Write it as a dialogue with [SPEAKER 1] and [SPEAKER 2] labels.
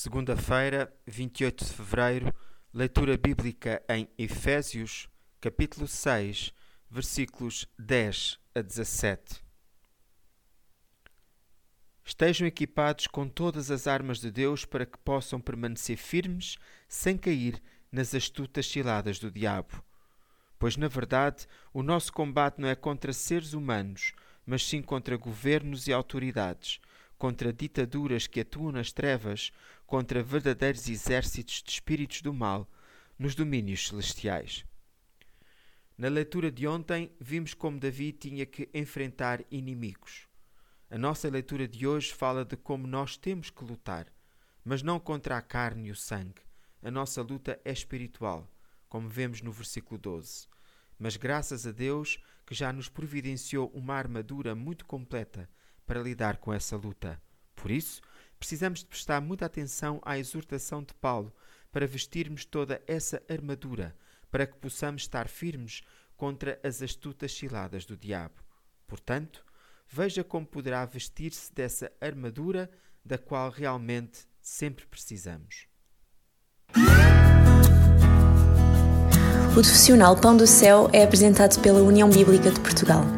[SPEAKER 1] Segunda-feira, 28 de fevereiro, leitura bíblica em Efésios, capítulo 6, versículos 10 a 17. Estejam equipados com todas as armas de Deus para que possam permanecer firmes sem cair nas astutas ciladas do diabo. Pois, na verdade, o nosso combate não é contra seres humanos, mas sim contra governos e autoridades contra ditaduras que atuam nas trevas, contra verdadeiros exércitos de espíritos do mal nos domínios celestiais. Na leitura de ontem, vimos como Davi tinha que enfrentar inimigos. A nossa leitura de hoje fala de como nós temos que lutar, mas não contra a carne e o sangue. A nossa luta é espiritual, como vemos no versículo 12. Mas graças a Deus que já nos providenciou uma armadura muito completa para lidar com essa luta. Por isso, precisamos de prestar muita atenção à exortação de Paulo para vestirmos toda essa armadura, para que possamos estar firmes contra as astutas ciladas do diabo. Portanto, veja como poderá vestir-se dessa armadura da qual realmente sempre precisamos.
[SPEAKER 2] O profissional Pão do Céu é apresentado pela União Bíblica de Portugal.